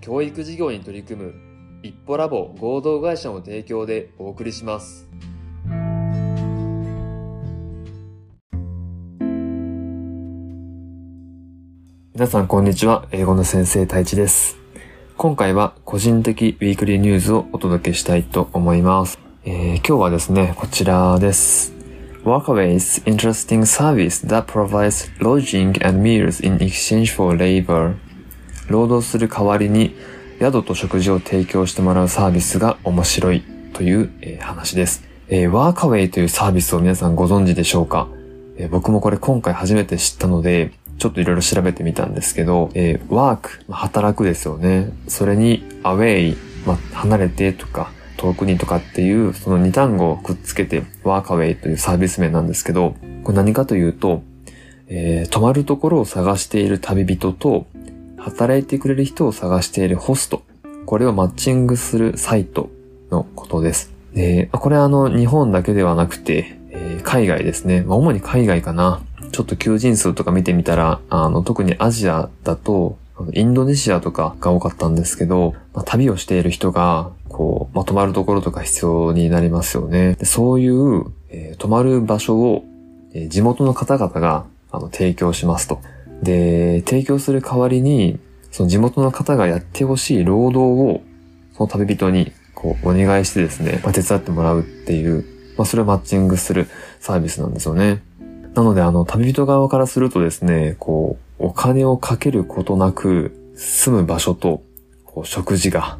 教育事業に取り組む一歩ラボ合同会社の提供でお送りします。皆さんこんにちは。英語の先生太一です。今回は個人的ウィークリーニュースをお届けしたいと思います。えー、今日はですね、こちらです。Workaway's interesting service that provides lodging and meals in exchange for labor 労働する代わりに宿と食事を提供してもらうサービスが面白いという、話です。えー、ワーカウェイというサービスを皆さんご存知でしょうか、えー、僕もこれ今回初めて知ったので、ちょっといろいろ調べてみたんですけど、えー、ワーク、働くですよね。それに、アウェイ、ま、離れてとか、遠くにとかっていう、その2単語をくっつけて、ワーカウェイというサービス名なんですけど、これ何かというと、えー、泊まるところを探している旅人と、働いてくれる人を探しているホスト。これをマッチングするサイトのことです。で、これはあの、日本だけではなくて、えー、海外ですね。まあ、主に海外かな。ちょっと求人数とか見てみたら、あの、特にアジアだと、インドネシアとかが多かったんですけど、まあ、旅をしている人が、こう、まあ、泊まるところとか必要になりますよね。でそういう、えー、泊まる場所を、えー、地元の方々が、あの、提供しますと。で、提供する代わりに、その地元の方がやってほしい労働を、その旅人に、こう、お願いしてですね、まあ、手伝ってもらうっていう、まあ、それをマッチングするサービスなんですよね。なので、あの、旅人側からするとですね、こう、お金をかけることなく、住む場所と、こう、食事が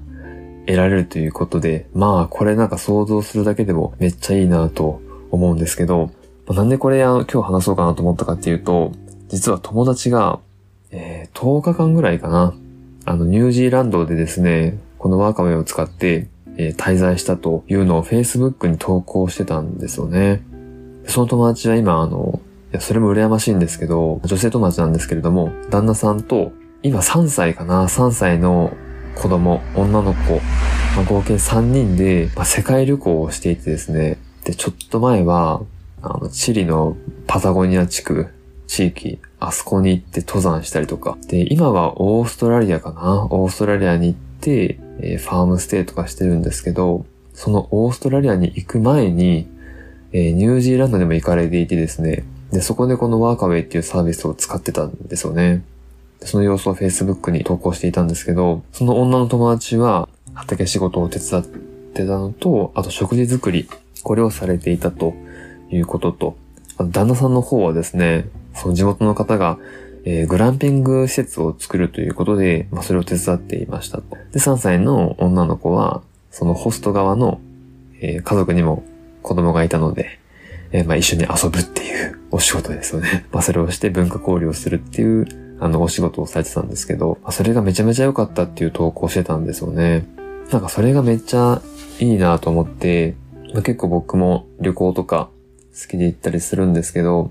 得られるということで、まあ、これなんか想像するだけでもめっちゃいいなと思うんですけど、なんでこれあの今日話そうかなと思ったかっていうと、実は友達が、えー、10日間ぐらいかな。あの、ニュージーランドでですね、このワーカウェイを使って、えー、滞在したというのを Facebook に投稿してたんですよね。その友達は今、あの、いや、それも羨ましいんですけど、女性友達なんですけれども、旦那さんと、今3歳かな ?3 歳の子供、女の子、まあ、合計3人で、まあ、世界旅行をしていてですね、で、ちょっと前は、あの、チリのパタゴニア地区地域、あそこに行って登山したりとか。で、今はオーストラリアかなオーストラリアに行って、えー、ファームステイとかしてるんですけど、そのオーストラリアに行く前に、えー、ニュージーランドでも行かれていてですね、で、そこでこのワーカウェイっていうサービスを使ってたんですよね。その様子を Facebook に投稿していたんですけど、その女の友達は畑仕事を手伝ってたのと、あと食事作り、これをされていたということと、あと旦那さんの方はですね、その地元の方が、えー、グランピング施設を作るということで、まあ、それを手伝っていましたと。で、3歳の女の子は、そのホスト側の、えー、家族にも子供がいたので、えー、まあ、一緒に遊ぶっていうお仕事ですよね。まあ、それをして文化交流をするっていう、あの、お仕事をされてたんですけど、まあ、それがめちゃめちゃ良かったっていう投稿してたんですよね。なんかそれがめっちゃいいなと思って、まあ、結構僕も旅行とか好きで行ったりするんですけど、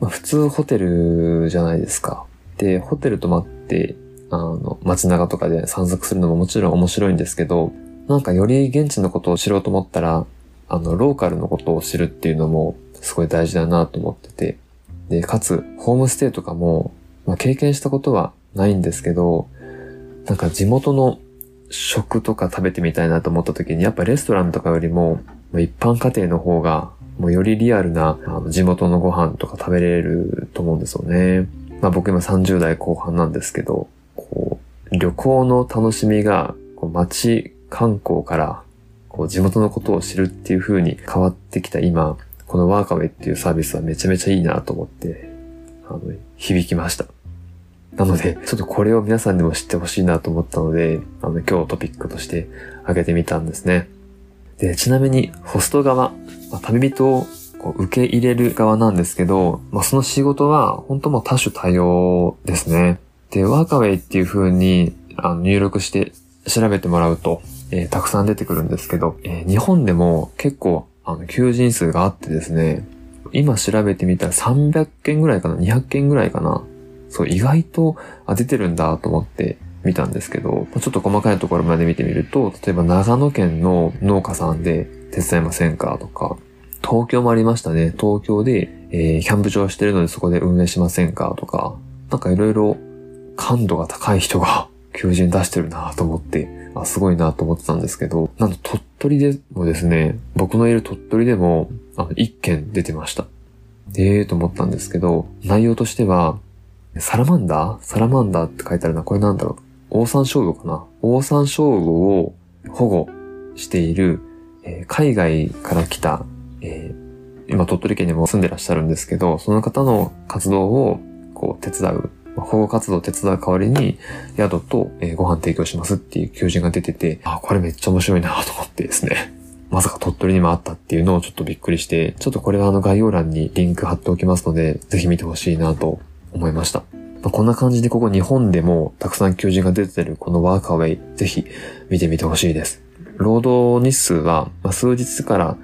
まあ、普通ホテルじゃないですか。で、ホテル泊まって、あの、街中とかで散策するのももちろん面白いんですけど、なんかより現地のことを知ろうと思ったら、あの、ローカルのことを知るっていうのもすごい大事だなと思ってて。で、かつ、ホームステイとかも、まあ、経験したことはないんですけど、なんか地元の食とか食べてみたいなと思った時に、やっぱレストランとかよりも、一般家庭の方がもうよりリアルなあの地元のご飯とか食べれると思うんですよね。まあ僕今30代後半なんですけど、こう、旅行の楽しみが、こう街観光から、こう地元のことを知るっていう風に変わってきた今、このワーカウェイっていうサービスはめちゃめちゃいいなと思って、あの、響きました。なので、ちょっとこれを皆さんにも知ってほしいなと思ったので、あの、今日トピックとして挙げてみたんですね。で、ちなみに、ホスト側、まあ、旅人をこう受け入れる側なんですけど、まあ、その仕事は本当も多種多様ですね。で、ワーカウェイっていう風にあの入力して調べてもらうと、えー、たくさん出てくるんですけど、えー、日本でも結構、あの、求人数があってですね、今調べてみたら300件ぐらいかな ?200 件ぐらいかなそう、意外と、あ、出てるんだと思って見たんですけど、ちょっと細かいところまで見てみると、例えば長野県の農家さんで手伝いませんかとか、東京もありましたね。東京で、えー、キャンプ場してるのでそこで運営しませんかとか、なんかいろいろ感度が高い人が 求人出してるなと思って、あ、すごいなと思ってたんですけど、なんと鳥取でもですね、僕のいる鳥取でも、あの、一件出てました。ええーと思ったんですけど、内容としては、サラマンダー？サラマンダーって書いてあるな。これなんだろう？オオサンショウウオかな？オオサンショウウオを保護している、えー、海外から来た、えー、今鳥取県にも住んでらっしゃるんですけど、その方の活動をこう手伝う保護活動を手伝う代わりに、宿と、えご飯提供しますっていう求人が出てて、あ、これめっちゃ面白いなと思ってですね。まさか鳥取にもあったっていうのをちょっとびっくりして、ちょっとこれはあの概要欄にリンク貼っておきますので、ぜひ見てほしいなと思いました。まあ、こんな感じでここ日本でもたくさん求人が出てるこのワーカーウェイ、ぜひ見てみてほしいです。労働日数は、ま数日から、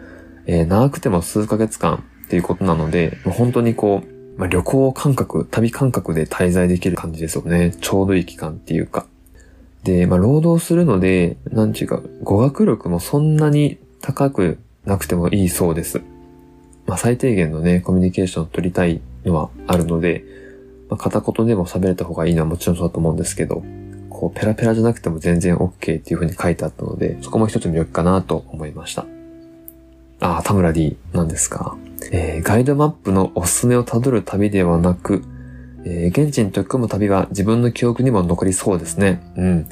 えー、長くても数ヶ月間っていうことなので、本当にこう、まあ、旅行感覚、旅感覚で滞在できる感じですよね。ちょうどいい期間っていうか。で、まあ、労働するので、なんちゅうか、語学力もそんなに高くなくてもいいそうです。まあ、最低限のね、コミュニケーションを取りたいのはあるので、まあ、片言でも喋れた方がいいのはもちろんそうだと思うんですけど、こう、ペラペラじゃなくても全然 OK っていう風に書いてあったので、そこも一つ魅力かなと思いました。あ、田村 D なんですか？えー、ガイドマップのおすすめをたどる旅ではなく、えー、現地に取り組む旅は自分の記憶にも残りそうですね。うん。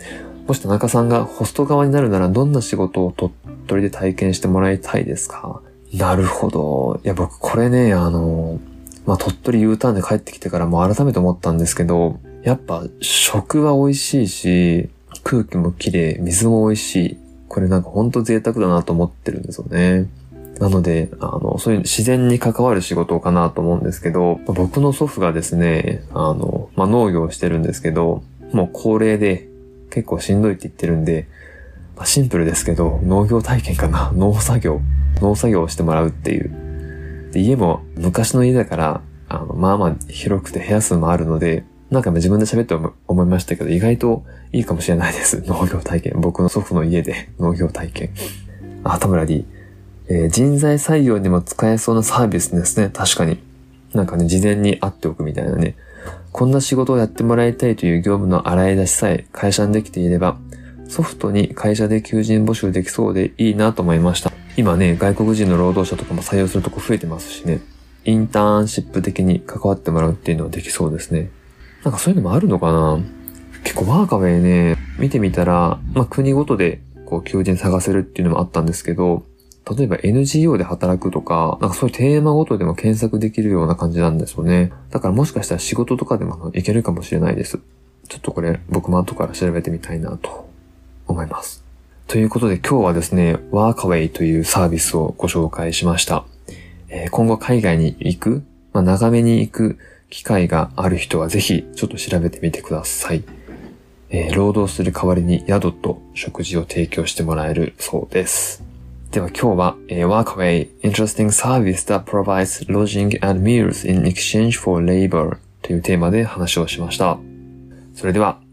もし田中さんがホスト側になるならどんな仕事を鳥取で体験してもらいたいですか？なるほど。いや、僕これね、あの、まあ、鳥取 U ターンで帰ってきてからも改めて思ったんですけど、やっぱ食は美味しいし、空気も綺麗、水も美味しい。これなんかほんと贅沢だなと思ってるんですよね。なので、あの、そういう自然に関わる仕事かなと思うんですけど、僕の祖父がですね、あの、まあ、農業をしてるんですけど、もう高齢で結構しんどいって言ってるんで、まあ、シンプルですけど、農業体験かな農作業農作業をしてもらうっていう。で、家も昔の家だから、あの、まあまあ広くて部屋数もあるので、なんか自分で喋って思いましたけど、意外といいかもしれないです。農業体験。僕の祖父の家で 農業体験。あ、田村 D。えー、人材採用にも使えそうなサービスですね。確かに。なんかね、事前に会っておくみたいなね。こんな仕事をやってもらいたいという業務の洗い出しさえ会社にできていれば、ソフトに会社で求人募集できそうでいいなと思いました。今ね、外国人の労働者とかも採用するとこ増えてますしね。インターンシップ的に関わってもらうっていうのはできそうですね。なんかそういうのもあるのかな？結構ワーカウェイね、見てみたら、まあ国ごとでこう求人探せるっていうのもあったんですけど、例えば NGO で働くとか、なんかそういうテーマごとでも検索できるような感じなんですよね。だからもしかしたら仕事とかでもいけるかもしれないです。ちょっとこれ僕も後から調べてみたいなと思います。ということで今日はですね、ワーカウェイというサービスをご紹介しました。えー、今後海外に行く、まあ、長めに行く機会がある人はぜひちょっと調べてみてください。えー、労働する代わりに宿と食事を提供してもらえるそうです。では今日は、えー、Workaway Interesting Service that provides lodging and meals in exchange for labor というテーマで話をしました。それでは